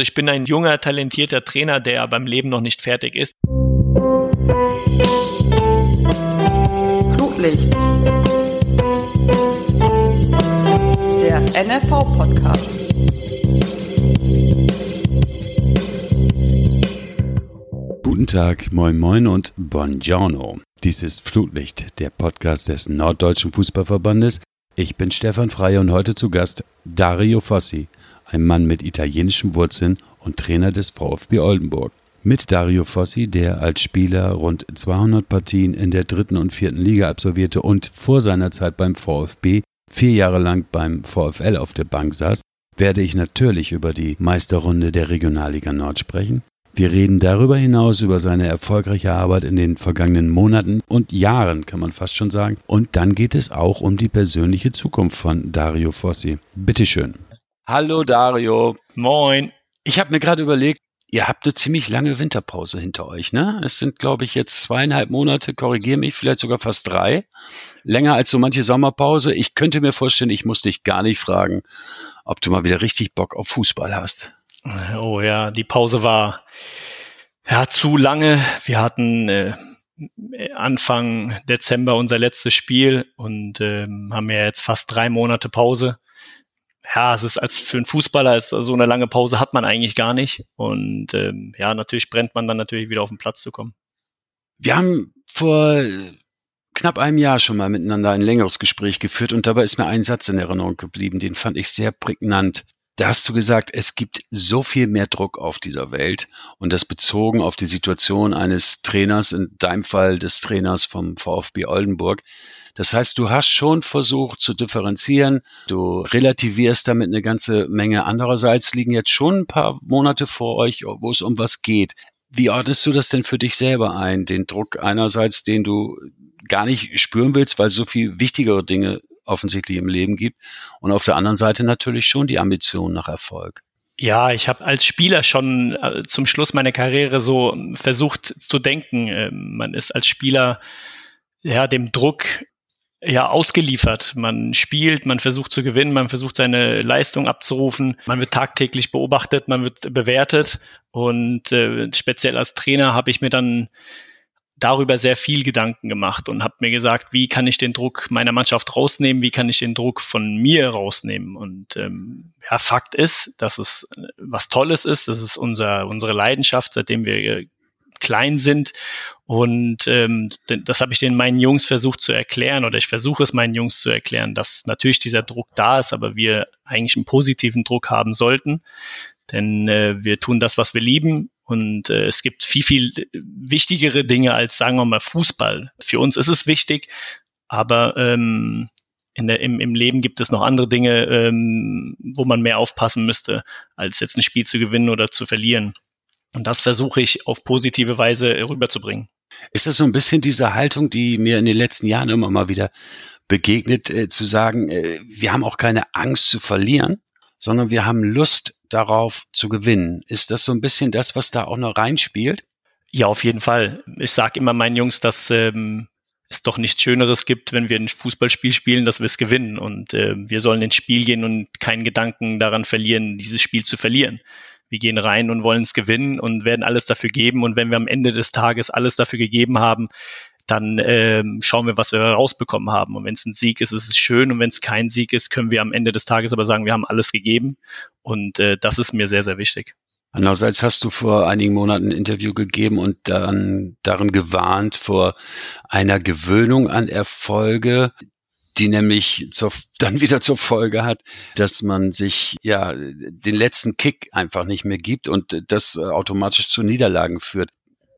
Ich bin ein junger, talentierter Trainer, der beim Leben noch nicht fertig ist. Flutlicht. Der NFV-Podcast. Guten Tag, moin moin und buongiorno. Dies ist Flutlicht, der Podcast des Norddeutschen Fußballverbandes. Ich bin Stefan Frey und heute zu Gast Dario Fossi, ein Mann mit italienischen Wurzeln und Trainer des VfB Oldenburg. Mit Dario Fossi, der als Spieler rund 200 Partien in der dritten und vierten Liga absolvierte und vor seiner Zeit beim VfB vier Jahre lang beim VfL auf der Bank saß, werde ich natürlich über die Meisterrunde der Regionalliga Nord sprechen. Wir reden darüber hinaus über seine erfolgreiche Arbeit in den vergangenen Monaten und Jahren, kann man fast schon sagen. Und dann geht es auch um die persönliche Zukunft von Dario Fossi. Bitteschön. Hallo Dario. Moin. Ich habe mir gerade überlegt, ihr habt eine ziemlich lange Winterpause hinter euch, ne? Es sind, glaube ich, jetzt zweieinhalb Monate, korrigiere mich, vielleicht sogar fast drei. Länger als so manche Sommerpause. Ich könnte mir vorstellen, ich muss dich gar nicht fragen, ob du mal wieder richtig Bock auf Fußball hast. Oh ja, die Pause war ja zu lange. Wir hatten äh, Anfang Dezember unser letztes Spiel und äh, haben ja jetzt fast drei Monate Pause ja, es ist als für einen Fußballer ist so eine lange Pause hat man eigentlich gar nicht. Und ähm, ja, natürlich brennt man dann natürlich wieder auf den Platz zu kommen. Wir haben vor knapp einem Jahr schon mal miteinander ein längeres Gespräch geführt und dabei ist mir ein Satz in Erinnerung geblieben, den fand ich sehr prägnant. Da hast du gesagt, es gibt so viel mehr Druck auf dieser Welt und das bezogen auf die Situation eines Trainers, in deinem Fall des Trainers vom VfB Oldenburg. Das heißt, du hast schon versucht zu differenzieren, du relativierst damit eine ganze Menge. Andererseits liegen jetzt schon ein paar Monate vor euch, wo es um was geht. Wie ordnest du das denn für dich selber ein? Den Druck einerseits, den du gar nicht spüren willst, weil so viel wichtigere Dinge offensichtlich im Leben gibt. Und auf der anderen Seite natürlich schon die Ambition nach Erfolg. Ja, ich habe als Spieler schon äh, zum Schluss meiner Karriere so versucht zu denken. Äh, man ist als Spieler ja dem Druck ja ausgeliefert. Man spielt, man versucht zu gewinnen, man versucht seine Leistung abzurufen, man wird tagtäglich beobachtet, man wird bewertet und äh, speziell als Trainer habe ich mir dann darüber sehr viel Gedanken gemacht und habe mir gesagt, wie kann ich den Druck meiner Mannschaft rausnehmen, wie kann ich den Druck von mir rausnehmen. Und ähm, ja, Fakt ist, dass es was Tolles ist, das ist unser, unsere Leidenschaft, seitdem wir klein sind. Und ähm, das habe ich den meinen Jungs versucht zu erklären oder ich versuche es meinen Jungs zu erklären, dass natürlich dieser Druck da ist, aber wir eigentlich einen positiven Druck haben sollten. Denn äh, wir tun das, was wir lieben. Und äh, es gibt viel, viel wichtigere Dinge als, sagen wir mal, Fußball. Für uns ist es wichtig, aber ähm, in der, im, im Leben gibt es noch andere Dinge, ähm, wo man mehr aufpassen müsste, als jetzt ein Spiel zu gewinnen oder zu verlieren. Und das versuche ich auf positive Weise rüberzubringen. Ist das so ein bisschen diese Haltung, die mir in den letzten Jahren immer mal wieder begegnet, äh, zu sagen, äh, wir haben auch keine Angst zu verlieren, sondern wir haben Lust darauf zu gewinnen. Ist das so ein bisschen das, was da auch noch reinspielt? Ja, auf jeden Fall. Ich sage immer meinen Jungs, dass ähm, es doch nichts Schöneres gibt, wenn wir ein Fußballspiel spielen, dass wir es gewinnen. Und äh, wir sollen ins Spiel gehen und keinen Gedanken daran verlieren, dieses Spiel zu verlieren wir gehen rein und wollen es gewinnen und werden alles dafür geben. Und wenn wir am Ende des Tages alles dafür gegeben haben, dann ähm, schauen wir, was wir rausbekommen haben. Und wenn es ein Sieg ist, ist es schön. Und wenn es kein Sieg ist, können wir am Ende des Tages aber sagen, wir haben alles gegeben. Und äh, das ist mir sehr, sehr wichtig. Andererseits hast du vor einigen Monaten ein Interview gegeben und dann darin gewarnt vor einer Gewöhnung an Erfolge, die nämlich zur, dann wieder zur Folge hat, dass man sich ja den letzten Kick einfach nicht mehr gibt und das automatisch zu Niederlagen führt.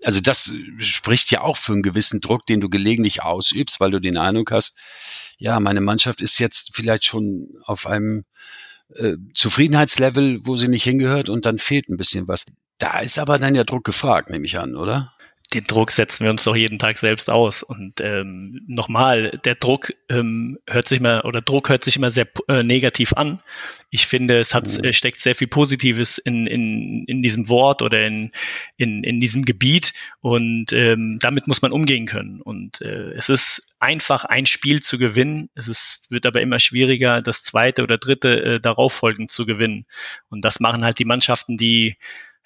Also das spricht ja auch für einen gewissen Druck, den du gelegentlich ausübst, weil du den Eindruck hast, ja, meine Mannschaft ist jetzt vielleicht schon auf einem äh, Zufriedenheitslevel, wo sie nicht hingehört und dann fehlt ein bisschen was. Da ist aber dann ja Druck gefragt, nehme ich an, oder? Den Druck setzen wir uns doch jeden Tag selbst aus. Und ähm, nochmal, der Druck ähm, hört sich immer oder Druck hört sich immer sehr äh, negativ an. Ich finde, es hat mhm. steckt sehr viel Positives in, in in, diesem Wort oder in, in, in diesem Gebiet und ähm, damit muss man umgehen können. Und äh, es ist einfach, ein Spiel zu gewinnen. Es ist, wird aber immer schwieriger, das zweite oder dritte äh, darauf folgend zu gewinnen. Und das machen halt die Mannschaften, die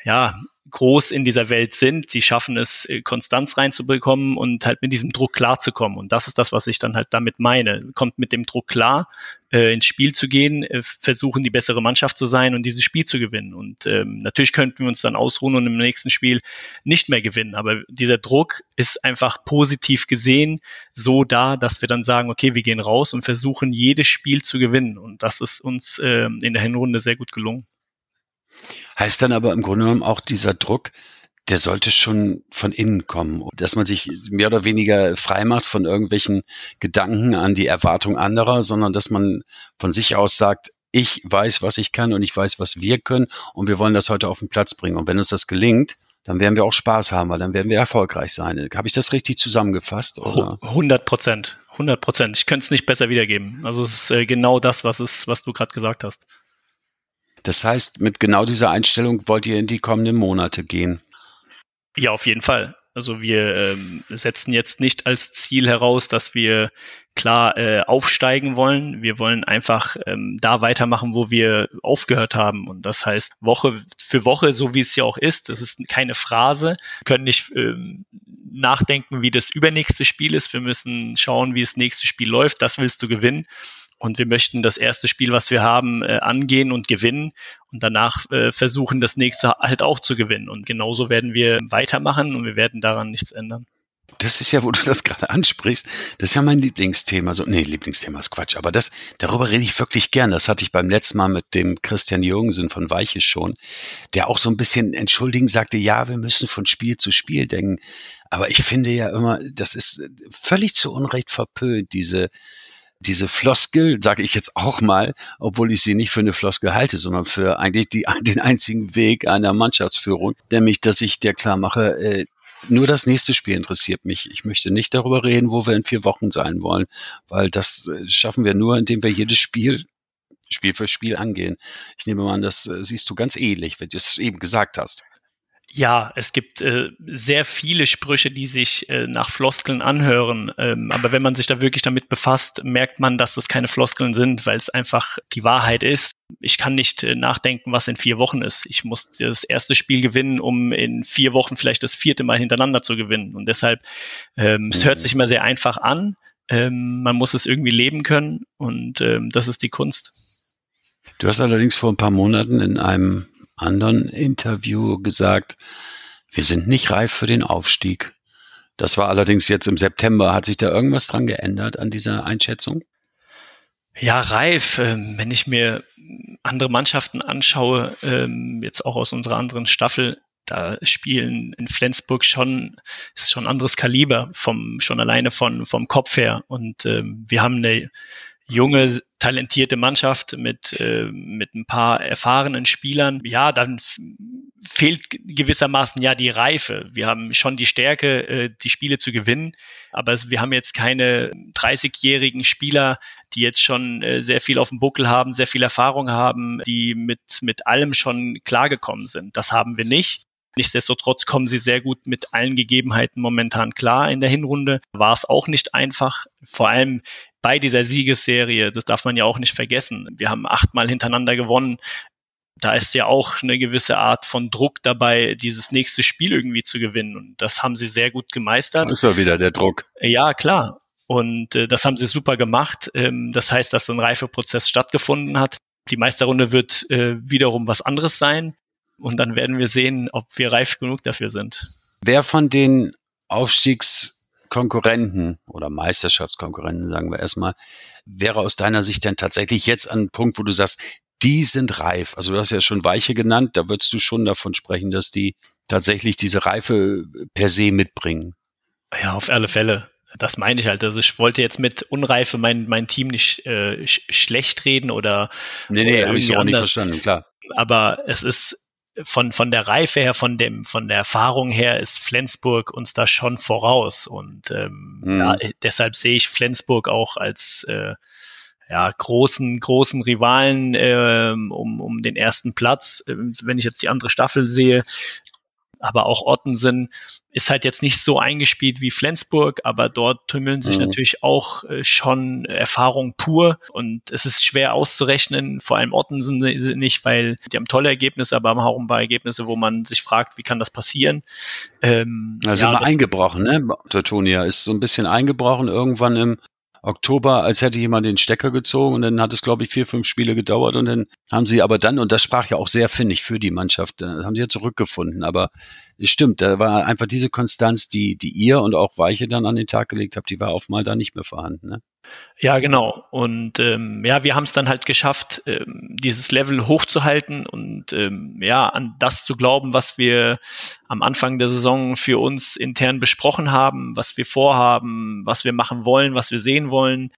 ja, groß in dieser Welt sind. Sie schaffen es, äh, Konstanz reinzubekommen und halt mit diesem Druck klarzukommen. Und das ist das, was ich dann halt damit meine. Kommt mit dem Druck klar, äh, ins Spiel zu gehen, äh, versuchen die bessere Mannschaft zu sein und dieses Spiel zu gewinnen. Und ähm, natürlich könnten wir uns dann ausruhen und im nächsten Spiel nicht mehr gewinnen. Aber dieser Druck ist einfach positiv gesehen so da, dass wir dann sagen, okay, wir gehen raus und versuchen jedes Spiel zu gewinnen. Und das ist uns äh, in der Hinrunde sehr gut gelungen. Heißt dann aber im Grunde genommen auch dieser Druck, der sollte schon von innen kommen, dass man sich mehr oder weniger frei macht von irgendwelchen Gedanken an die Erwartung anderer, sondern dass man von sich aus sagt, ich weiß, was ich kann und ich weiß, was wir können und wir wollen das heute auf den Platz bringen. Und wenn uns das gelingt, dann werden wir auch Spaß haben, weil dann werden wir erfolgreich sein. Habe ich das richtig zusammengefasst? Oder? 100 Prozent, 100 Prozent. Ich könnte es nicht besser wiedergeben. Also es ist äh, genau das, was es, was du gerade gesagt hast. Das heißt, mit genau dieser Einstellung wollt ihr in die kommenden Monate gehen. Ja, auf jeden Fall. Also wir ähm, setzen jetzt nicht als Ziel heraus, dass wir klar äh, aufsteigen wollen. Wir wollen einfach ähm, da weitermachen, wo wir aufgehört haben. Und das heißt Woche für Woche, so wie es ja auch ist. Das ist keine Phrase. Wir können nicht ähm, nachdenken, wie das übernächste Spiel ist. Wir müssen schauen, wie das nächste Spiel läuft. Das willst du gewinnen. Und wir möchten das erste Spiel, was wir haben, äh, angehen und gewinnen und danach äh, versuchen, das nächste halt auch zu gewinnen. Und genauso werden wir weitermachen und wir werden daran nichts ändern. Das ist ja, wo du das gerade ansprichst, das ist ja mein Lieblingsthema. So, nee, Lieblingsthema ist Quatsch, aber das, darüber rede ich wirklich gern. Das hatte ich beim letzten Mal mit dem Christian Jürgensen von Weiche schon, der auch so ein bisschen entschuldigend sagte, ja, wir müssen von Spiel zu Spiel denken. Aber ich finde ja immer, das ist völlig zu Unrecht verpönt, diese, diese Floskel, sage ich jetzt auch mal, obwohl ich sie nicht für eine Floskel halte, sondern für eigentlich die, den einzigen Weg einer Mannschaftsführung, nämlich, dass ich dir klar mache, äh, nur das nächste Spiel interessiert mich. Ich möchte nicht darüber reden, wo wir in vier Wochen sein wollen, weil das äh, schaffen wir nur, indem wir jedes Spiel Spiel für Spiel angehen. Ich nehme mal an, das äh, siehst du ganz ähnlich, wenn du es eben gesagt hast. Ja, es gibt äh, sehr viele Sprüche, die sich äh, nach Floskeln anhören. Ähm, aber wenn man sich da wirklich damit befasst, merkt man, dass das keine Floskeln sind, weil es einfach die Wahrheit ist. Ich kann nicht äh, nachdenken, was in vier Wochen ist. Ich muss das erste Spiel gewinnen, um in vier Wochen vielleicht das vierte Mal hintereinander zu gewinnen. Und deshalb, ähm, es hört sich immer sehr einfach an. Ähm, man muss es irgendwie leben können und ähm, das ist die Kunst. Du hast allerdings vor ein paar Monaten in einem anderen Interview gesagt, wir sind nicht reif für den Aufstieg. Das war allerdings jetzt im September. Hat sich da irgendwas dran geändert an dieser Einschätzung? Ja, reif. Ähm, wenn ich mir andere Mannschaften anschaue, ähm, jetzt auch aus unserer anderen Staffel, da spielen in Flensburg schon, ist schon anderes Kaliber vom, schon alleine von, vom Kopf her. Und ähm, wir haben eine junge, talentierte Mannschaft mit, äh, mit ein paar erfahrenen Spielern, ja, dann fehlt gewissermaßen ja die Reife. Wir haben schon die Stärke, äh, die Spiele zu gewinnen, aber wir haben jetzt keine 30-jährigen Spieler, die jetzt schon äh, sehr viel auf dem Buckel haben, sehr viel Erfahrung haben, die mit, mit allem schon klargekommen sind. Das haben wir nicht. Nichtsdestotrotz kommen sie sehr gut mit allen Gegebenheiten momentan klar. In der Hinrunde war es auch nicht einfach. Vor allem bei dieser Siegesserie, das darf man ja auch nicht vergessen. Wir haben achtmal hintereinander gewonnen. Da ist ja auch eine gewisse Art von Druck dabei, dieses nächste Spiel irgendwie zu gewinnen. Und das haben sie sehr gut gemeistert. Das ist ja wieder der Druck. Ja, klar. Und äh, das haben sie super gemacht. Ähm, das heißt, dass ein Reifeprozess stattgefunden hat. Die Meisterrunde wird äh, wiederum was anderes sein. Und dann werden wir sehen, ob wir reif genug dafür sind. Wer von den Aufstiegs Konkurrenten oder Meisterschaftskonkurrenten, sagen wir erstmal, wäre aus deiner Sicht denn tatsächlich jetzt an einem Punkt, wo du sagst, die sind reif? Also du hast ja schon Weiche genannt, da würdest du schon davon sprechen, dass die tatsächlich diese Reife per se mitbringen. Ja, auf alle Fälle. Das meine ich halt. Also ich wollte jetzt mit Unreife mein, mein Team nicht äh, sch schlecht reden oder. Nee, nee, habe ich so auch nicht verstanden, klar. Aber es ist von, von der Reife her, von dem, von der Erfahrung her ist Flensburg uns da schon voraus. Und ähm, mhm. da, deshalb sehe ich Flensburg auch als, äh, ja, großen, großen Rivalen ähm, um, um den ersten Platz. Ähm, wenn ich jetzt die andere Staffel sehe, aber auch Ottensen ist halt jetzt nicht so eingespielt wie Flensburg, aber dort tümmeln sich mhm. natürlich auch äh, schon Erfahrung pur und es ist schwer auszurechnen, vor allem Ottensen nicht, weil die haben tolle Ergebnisse, aber haben auch ein paar Ergebnisse, wo man sich fragt, wie kann das passieren? Ähm, also ja, immer eingebrochen, ne? Teutonia ist so ein bisschen eingebrochen irgendwann im Oktober, als hätte jemand den Stecker gezogen und dann hat es, glaube ich, vier, fünf Spiele gedauert und dann haben sie aber dann, und das sprach ja auch sehr, finde ich, für die Mannschaft, da haben sie ja zurückgefunden. Aber es stimmt, da war einfach diese Konstanz, die, die ihr und auch Weiche dann an den Tag gelegt habt, die war auf mal da nicht mehr vorhanden. Ne? Ja, genau. Und ähm, ja, wir haben es dann halt geschafft, ähm, dieses Level hochzuhalten und ähm, ja, an das zu glauben, was wir am Anfang der Saison für uns intern besprochen haben, was wir vorhaben, was wir machen wollen, was wir sehen wollen.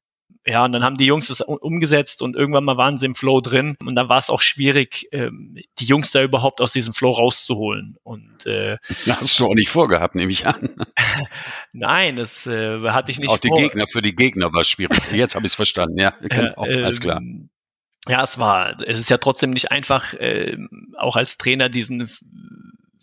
Ja, und dann haben die Jungs das umgesetzt und irgendwann mal waren sie im Flow drin und dann war es auch schwierig, ähm, die Jungs da überhaupt aus diesem Flow rauszuholen. Und äh, das hast du auch nicht vorgehabt, nehme ich an. Nein, das äh, hatte ich nicht Auch die vor. Gegner, für die Gegner war es schwierig. Jetzt habe ich es verstanden, ja, genau, äh, alles klar. Ähm, ja, es war, es ist ja trotzdem nicht einfach, äh, auch als Trainer diesen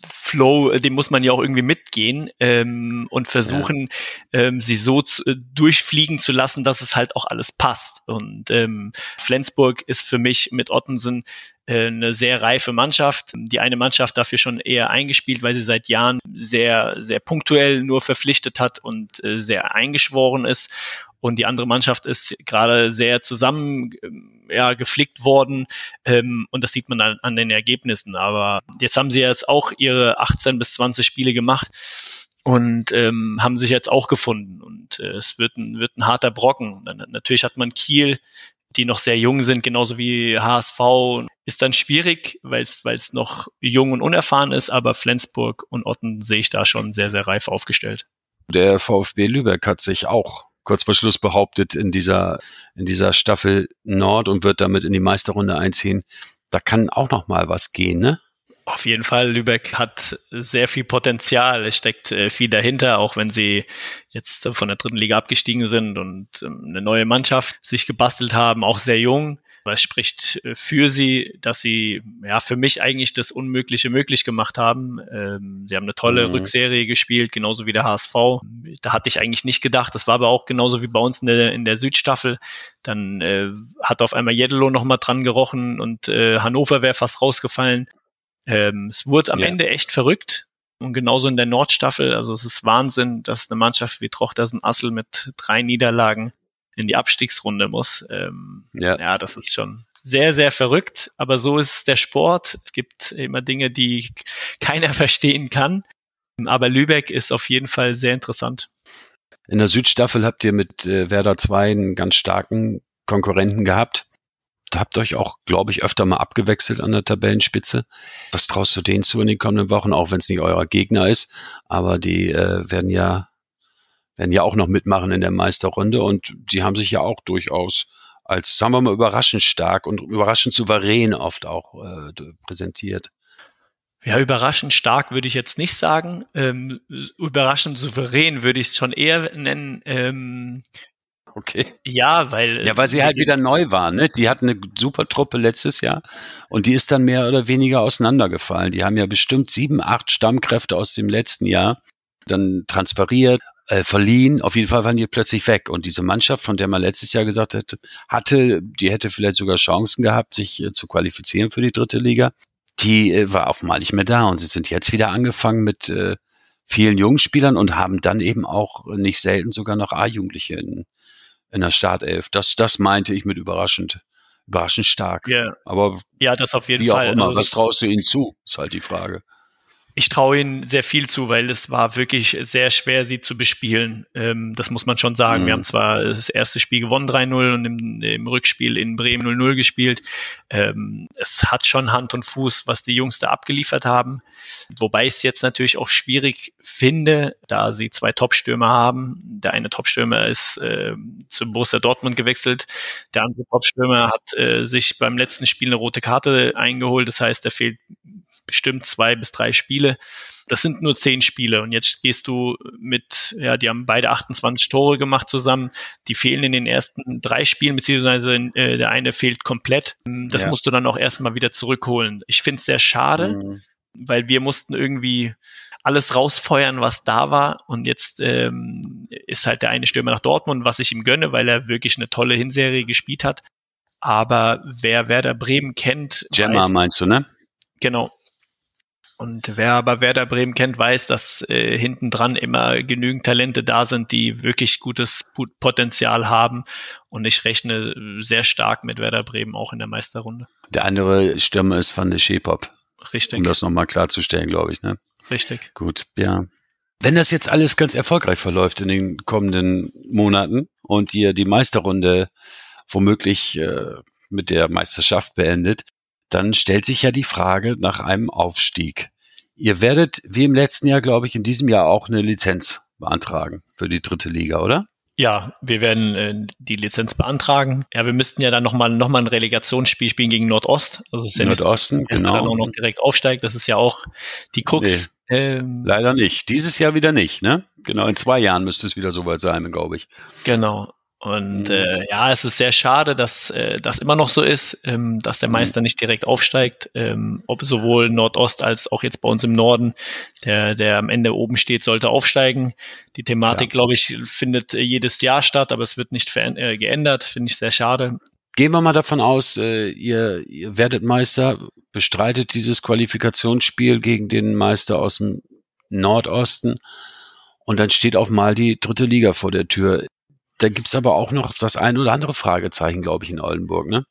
Flow, äh, dem muss man ja auch irgendwie mitgehen ähm, und versuchen, ja. ähm, sie so zu, äh, durchfliegen zu lassen, dass es halt auch alles passt. Und ähm, Flensburg ist für mich mit Ottensen eine sehr reife Mannschaft. Die eine Mannschaft dafür schon eher eingespielt, weil sie seit Jahren sehr, sehr punktuell nur verpflichtet hat und äh, sehr eingeschworen ist. Und die andere Mannschaft ist gerade sehr zusammen ja, geflickt worden. Ähm, und das sieht man an, an den Ergebnissen. Aber jetzt haben sie jetzt auch ihre 18 bis 20 Spiele gemacht und ähm, haben sich jetzt auch gefunden. Und äh, es wird ein, wird ein harter Brocken. Natürlich hat man Kiel, die noch sehr jung sind, genauso wie HSV. Ist dann schwierig, weil es noch jung und unerfahren ist, aber Flensburg und Otten sehe ich da schon sehr, sehr reif aufgestellt. Der VfB Lübeck hat sich auch kurz vor Schluss behauptet in dieser, in dieser Staffel Nord und wird damit in die Meisterrunde einziehen. Da kann auch noch mal was gehen, ne? Auf jeden Fall, Lübeck hat sehr viel Potenzial. Es steckt äh, viel dahinter, auch wenn sie jetzt von der dritten Liga abgestiegen sind und ähm, eine neue Mannschaft sich gebastelt haben, auch sehr jung. Aber es spricht äh, für sie, dass sie ja für mich eigentlich das Unmögliche möglich gemacht haben. Ähm, sie haben eine tolle mhm. Rückserie gespielt, genauso wie der HSV. Da hatte ich eigentlich nicht gedacht. Das war aber auch genauso wie bei uns in der, in der Südstaffel. Dann äh, hat auf einmal Jeddelo noch mal dran gerochen und Hannover wäre fast rausgefallen. Ähm, es wurde am ja. Ende echt verrückt. Und genauso in der Nordstaffel, also es ist Wahnsinn, dass eine Mannschaft wie Trochtersen Assel mit drei Niederlagen in die Abstiegsrunde muss. Ähm, ja. ja, das ist schon sehr, sehr verrückt, aber so ist der Sport. Es gibt immer Dinge, die keiner verstehen kann. Aber Lübeck ist auf jeden Fall sehr interessant. In der Südstaffel habt ihr mit äh, Werder 2 einen ganz starken Konkurrenten gehabt habt euch auch, glaube ich, öfter mal abgewechselt an der Tabellenspitze. Was traust du denen zu in den kommenden Wochen, auch wenn es nicht euer Gegner ist? Aber die äh, werden ja werden ja auch noch mitmachen in der Meisterrunde und die haben sich ja auch durchaus als, sagen wir mal, überraschend stark und überraschend souverän oft auch äh, präsentiert. Ja, überraschend stark würde ich jetzt nicht sagen. Ähm, überraschend souverän würde ich es schon eher nennen. Ähm, okay. Ja, weil. Ja, weil sie halt wieder neu waren, ne? Die hatten eine super Truppe letztes Jahr und die ist dann mehr oder weniger auseinandergefallen. Die haben ja bestimmt sieben, acht Stammkräfte aus dem letzten Jahr dann transferiert, äh, verliehen. Auf jeden Fall waren die plötzlich weg. Und diese Mannschaft, von der man letztes Jahr gesagt hätte, hatte, die hätte vielleicht sogar Chancen gehabt, sich äh, zu qualifizieren für die dritte Liga, die äh, war auf einmal nicht mehr da. Und sie sind jetzt wieder angefangen mit äh, vielen jungen Spielern und haben dann eben auch nicht selten sogar noch A-Jugendliche in, in der Startelf. Das, das meinte ich mit überraschend. Überraschend stark. Ja, aber ja, das auf jeden Fall. Immer, also, was traust du ihnen zu? Ist halt die Frage ich traue ihnen sehr viel zu, weil es war wirklich sehr schwer, sie zu bespielen. Ähm, das muss man schon sagen. Mhm. Wir haben zwar das erste Spiel gewonnen 3-0 und im, im, Rückspiel in Bremen 0-0 gespielt. Ähm, es hat schon Hand und Fuß, was die Jungs da abgeliefert haben. Wobei ich es jetzt natürlich auch schwierig finde, da sie zwei Topstürmer haben. Der eine Topstürmer ist äh, zu Borussia Dortmund gewechselt. Der andere Topstürmer hat äh, sich beim letzten Spiel eine rote Karte eingeholt. Das heißt, er fehlt bestimmt zwei bis drei Spiele Spiele. Das sind nur zehn Spiele und jetzt gehst du mit, ja, die haben beide 28 Tore gemacht zusammen. Die fehlen in den ersten drei Spielen, beziehungsweise äh, der eine fehlt komplett. Das ja. musst du dann auch erstmal wieder zurückholen. Ich finde es sehr schade, mhm. weil wir mussten irgendwie alles rausfeuern, was da war. Und jetzt ähm, ist halt der eine Stürmer nach Dortmund, was ich ihm gönne, weil er wirklich eine tolle Hinserie gespielt hat. Aber wer Werder Bremen kennt. Gemma meinst du, ne? Genau. Und wer aber Werder Bremen kennt, weiß, dass äh, hinten dran immer genügend Talente da sind, die wirklich gutes Potenzial haben. Und ich rechne sehr stark mit Werder Bremen auch in der Meisterrunde. Der andere Stürmer ist Van de Schepop. Richtig. Um das nochmal klarzustellen, glaube ich, ne? Richtig. Gut, ja. Wenn das jetzt alles ganz erfolgreich verläuft in den kommenden Monaten und ihr die Meisterrunde womöglich äh, mit der Meisterschaft beendet, dann stellt sich ja die Frage nach einem Aufstieg. Ihr werdet, wie im letzten Jahr, glaube ich, in diesem Jahr auch eine Lizenz beantragen für die dritte Liga, oder? Ja, wir werden äh, die Lizenz beantragen. Ja, wir müssten ja dann nochmal noch mal ein Relegationsspiel spielen gegen Nordost. Also ist ja Nordosten, nicht, genau. dann auch noch direkt aufsteigt. Das ist ja auch die Krux. Nee, ähm, leider nicht. Dieses Jahr wieder nicht, ne? Genau, in zwei Jahren müsste es wieder soweit sein, glaube ich. Genau. Und mhm. äh, ja, es ist sehr schade, dass äh, das immer noch so ist, ähm, dass der mhm. Meister nicht direkt aufsteigt, ähm, ob sowohl Nordost als auch jetzt bei uns im Norden, der, der am Ende oben steht, sollte aufsteigen. Die Thematik, glaube ich, findet äh, jedes Jahr statt, aber es wird nicht äh, geändert, finde ich sehr schade. Gehen wir mal davon aus, äh, ihr, ihr werdet Meister, bestreitet dieses Qualifikationsspiel gegen den Meister aus dem Nordosten und dann steht auf mal die dritte Liga vor der Tür da gibt's aber auch noch das ein oder andere Fragezeichen, glaube ich, in Oldenburg, ne?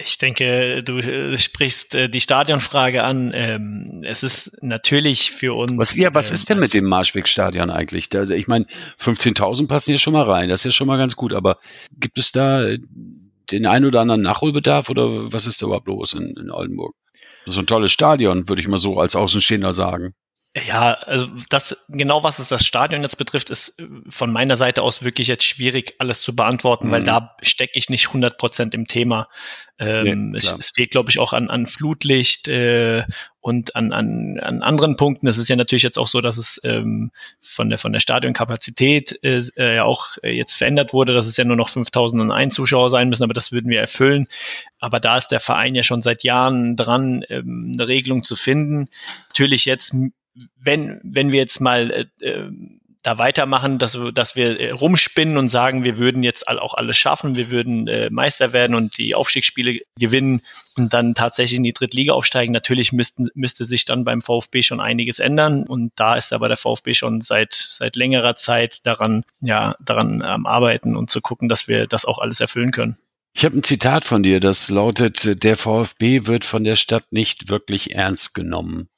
Ich denke, du äh, sprichst äh, die Stadionfrage an. Ähm, es ist natürlich für uns. Was, ja, was ist denn mit dem Marschwegstadion eigentlich? Also ich meine, 15.000 passen hier schon mal rein. Das ist ja schon mal ganz gut. Aber gibt es da äh, den ein oder anderen Nachholbedarf oder was ist da überhaupt los in, in Oldenburg? Das ist ein tolles Stadion, würde ich mal so als Außenstehender sagen. Ja, also das genau was es das Stadion jetzt betrifft, ist äh, von meiner Seite aus wirklich jetzt schwierig, alles zu beantworten, mhm. weil da stecke ich nicht 100 Prozent im Thema. Ähm, nee, es, es, fehlt, glaube ich, auch an, an Flutlicht äh, und an, an, an anderen Punkten. Es ist ja natürlich jetzt auch so, dass es ähm, von der von der Stadionkapazität äh, äh, auch äh, jetzt verändert wurde, dass es ja nur noch 5.001 Zuschauer sein müssen, aber das würden wir erfüllen. Aber da ist der Verein ja schon seit Jahren dran, ähm, eine Regelung zu finden. Natürlich jetzt wenn, wenn wir jetzt mal äh, äh, da weitermachen, dass, dass wir äh, rumspinnen und sagen, wir würden jetzt auch alles schaffen, wir würden äh, Meister werden und die Aufstiegsspiele gewinnen und dann tatsächlich in die Drittliga aufsteigen. Natürlich müssten, müsste sich dann beim VfB schon einiges ändern und da ist aber der VfB schon seit, seit längerer Zeit daran, ja, daran am Arbeiten und zu gucken, dass wir das auch alles erfüllen können. Ich habe ein Zitat von dir, das lautet, der VfB wird von der Stadt nicht wirklich ernst genommen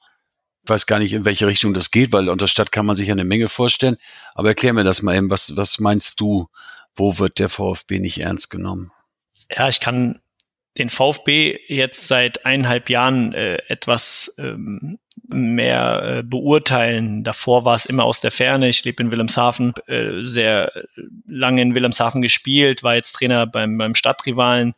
weiß gar nicht, in welche Richtung das geht, weil unter Stadt kann man sich eine Menge vorstellen. Aber erklär mir das mal eben. Was, was meinst du? Wo wird der VfB nicht ernst genommen? Ja, ich kann den VfB jetzt seit eineinhalb Jahren äh, etwas ähm, mehr äh, beurteilen. Davor war es immer aus der Ferne. Ich lebe in Wilhelmshaven, äh, sehr lange in Wilhelmshaven gespielt, war jetzt Trainer beim, beim Stadtrivalen,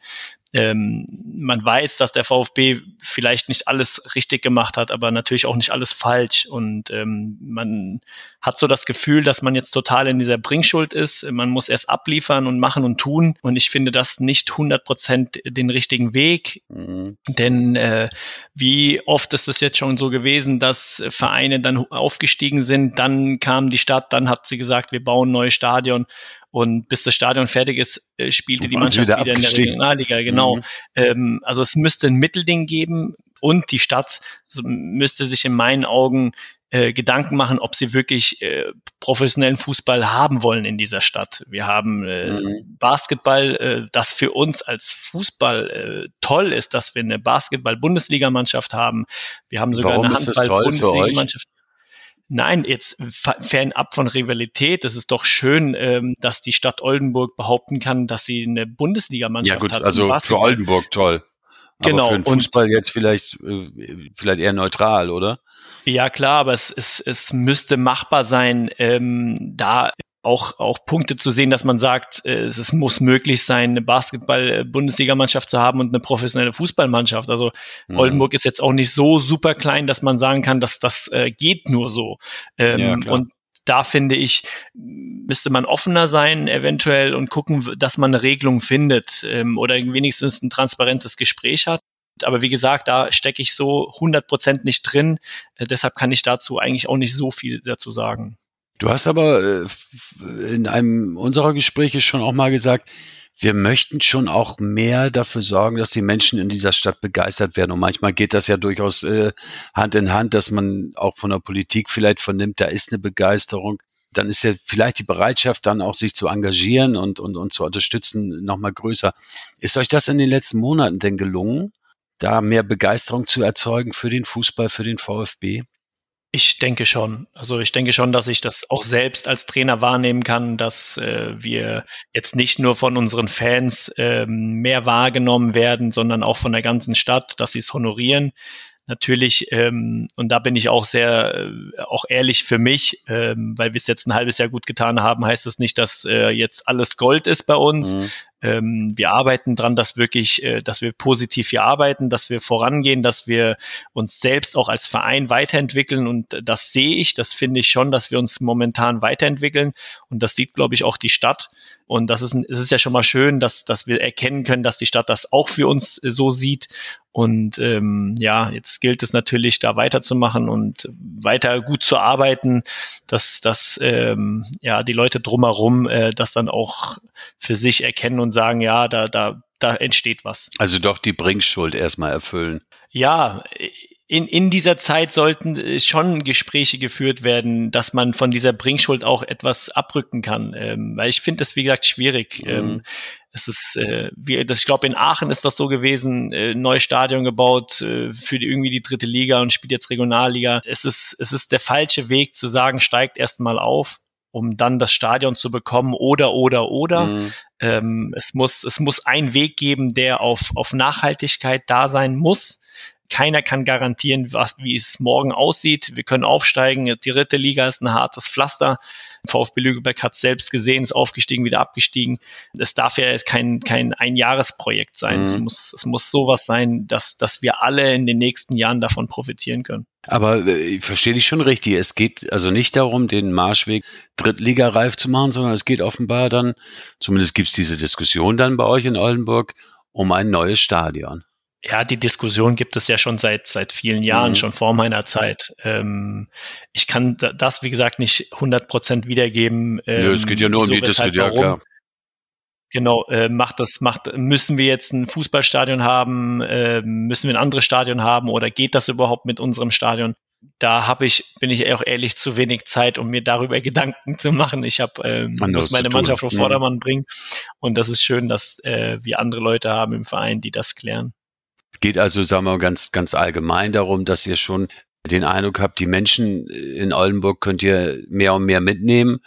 ähm, man weiß, dass der VfB vielleicht nicht alles richtig gemacht hat, aber natürlich auch nicht alles falsch. Und ähm, man hat so das Gefühl, dass man jetzt total in dieser Bringschuld ist. Man muss erst abliefern und machen und tun. Und ich finde das nicht 100 Prozent den richtigen Weg. Mhm. Denn äh, wie oft ist es jetzt schon so gewesen, dass Vereine dann aufgestiegen sind, dann kam die Stadt, dann hat sie gesagt, wir bauen ein neues Stadion und bis das Stadion fertig ist, äh, spielte die Mannschaft wieder, wieder in der Regionalliga. Genau. Mhm. Ähm, also es müsste ein Mittelding geben und die Stadt müsste sich in meinen Augen äh, Gedanken machen, ob sie wirklich äh, professionellen Fußball haben wollen in dieser Stadt. Wir haben äh, mhm. Basketball, äh, das für uns als Fußball äh, toll ist, dass wir eine Basketball-Bundesligamannschaft haben. Wir haben sogar Warum eine Handball-Bundesligamannschaft. Nein, jetzt fernab von Rivalität. Es ist doch schön, ähm, dass die Stadt Oldenburg behaupten kann, dass sie eine Bundesligamannschaft hat. Ja gut, hat also für Oldenburg toll. Genau. Aber für den Fußball und, jetzt vielleicht, äh, vielleicht eher neutral, oder? Ja klar, aber es, es, es müsste machbar sein, ähm, da auch, auch Punkte zu sehen, dass man sagt, äh, es muss möglich sein, eine Basketball-Bundesligamannschaft zu haben und eine professionelle Fußballmannschaft. Also mhm. Oldenburg ist jetzt auch nicht so super klein, dass man sagen kann, dass das äh, geht nur so. Ähm, ja, und da finde ich, müsste man offener sein eventuell und gucken, dass man eine Regelung findet ähm, oder wenigstens ein transparentes Gespräch hat. Aber wie gesagt, da stecke ich so 100 Prozent nicht drin. Äh, deshalb kann ich dazu eigentlich auch nicht so viel dazu sagen. Du hast aber äh, in einem unserer Gespräche schon auch mal gesagt, wir möchten schon auch mehr dafür sorgen, dass die Menschen in dieser Stadt begeistert werden. Und manchmal geht das ja durchaus äh, Hand in Hand, dass man auch von der Politik vielleicht vernimmt, da ist eine Begeisterung. Dann ist ja vielleicht die Bereitschaft, dann auch sich zu engagieren und, und, und zu unterstützen, nochmal größer. Ist euch das in den letzten Monaten denn gelungen, da mehr Begeisterung zu erzeugen für den Fußball, für den VfB? Ich denke schon. Also ich denke schon, dass ich das auch selbst als Trainer wahrnehmen kann, dass äh, wir jetzt nicht nur von unseren Fans ähm, mehr wahrgenommen werden, sondern auch von der ganzen Stadt, dass sie es honorieren. Natürlich, ähm, und da bin ich auch sehr, äh, auch ehrlich für mich, ähm, weil wir es jetzt ein halbes Jahr gut getan haben, heißt das nicht, dass äh, jetzt alles Gold ist bei uns. Mhm. Ähm, wir arbeiten dran, dass wirklich, äh, dass wir positiv hier arbeiten, dass wir vorangehen, dass wir uns selbst auch als Verein weiterentwickeln. Und das sehe ich, das finde ich schon, dass wir uns momentan weiterentwickeln. Und das sieht, glaube ich, auch die Stadt. Und das ist, es ist ja schon mal schön, dass, dass wir erkennen können, dass die Stadt das auch für uns so sieht. Und ähm, ja, jetzt gilt es natürlich, da weiterzumachen und weiter gut zu arbeiten, dass, dass ähm, ja, die Leute drumherum äh, das dann auch für sich erkennen und sagen, ja, da, da, da entsteht was. Also doch die Bringschuld erstmal erfüllen. Ja, in, in dieser Zeit sollten schon Gespräche geführt werden, dass man von dieser Bringschuld auch etwas abrücken kann. Ähm, weil ich finde das, wie gesagt, schwierig. Mhm. Ähm, es ist, äh, wie, das, ich glaube, in Aachen ist das so gewesen, äh, neues Stadion gebaut äh, für die, irgendwie die dritte Liga und spielt jetzt Regionalliga. Es ist, es ist der falsche Weg zu sagen, steigt erst mal auf um dann das Stadion zu bekommen oder oder oder. Mhm. Ähm, es muss es muss ein Weg geben, der auf auf Nachhaltigkeit da sein muss. Keiner kann garantieren, was, wie es morgen aussieht. Wir können aufsteigen. Die dritte Liga ist ein hartes Pflaster. VfB Lübeck hat es selbst gesehen, ist aufgestiegen, wieder abgestiegen. Es darf ja kein, kein Einjahresprojekt sein. Mhm. Es, muss, es muss sowas sein, dass, dass wir alle in den nächsten Jahren davon profitieren können. Aber äh, ich verstehe dich schon richtig. Es geht also nicht darum, den Marschweg Drittligareif zu machen, sondern es geht offenbar dann, zumindest gibt es diese Diskussion dann bei euch in Oldenburg, um ein neues Stadion. Ja, die Diskussion gibt es ja schon seit seit vielen Jahren, mhm. schon vor meiner Zeit. Ähm, ich kann das, wie gesagt, nicht 100 Prozent wiedergeben. Ähm, Nö, es geht ja nur so, um die Diskussion, ja klar. Genau, äh, macht das, macht, müssen wir jetzt ein Fußballstadion haben, äh, müssen wir ein anderes Stadion haben oder geht das überhaupt mit unserem Stadion? Da habe ich, bin ich auch ehrlich zu wenig Zeit, um mir darüber Gedanken zu machen. Ich habe ähm, muss meine Mannschaft auf mhm. Vordermann mhm. bringen und das ist schön, dass äh, wir andere Leute haben im Verein, die das klären geht also, sagen wir mal, ganz, ganz allgemein darum, dass ihr schon den Eindruck habt, die Menschen in Oldenburg könnt ihr mehr und mehr mitnehmen.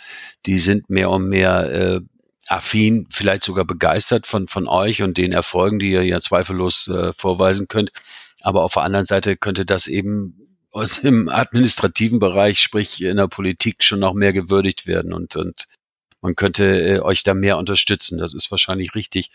Die sind mehr und mehr äh, affin, vielleicht sogar begeistert von, von euch und den Erfolgen, die ihr ja zweifellos äh, vorweisen könnt. Aber auf der anderen Seite könnte das eben aus dem administrativen Bereich, sprich in der Politik, schon noch mehr gewürdigt werden und, und man könnte äh, euch da mehr unterstützen. Das ist wahrscheinlich richtig.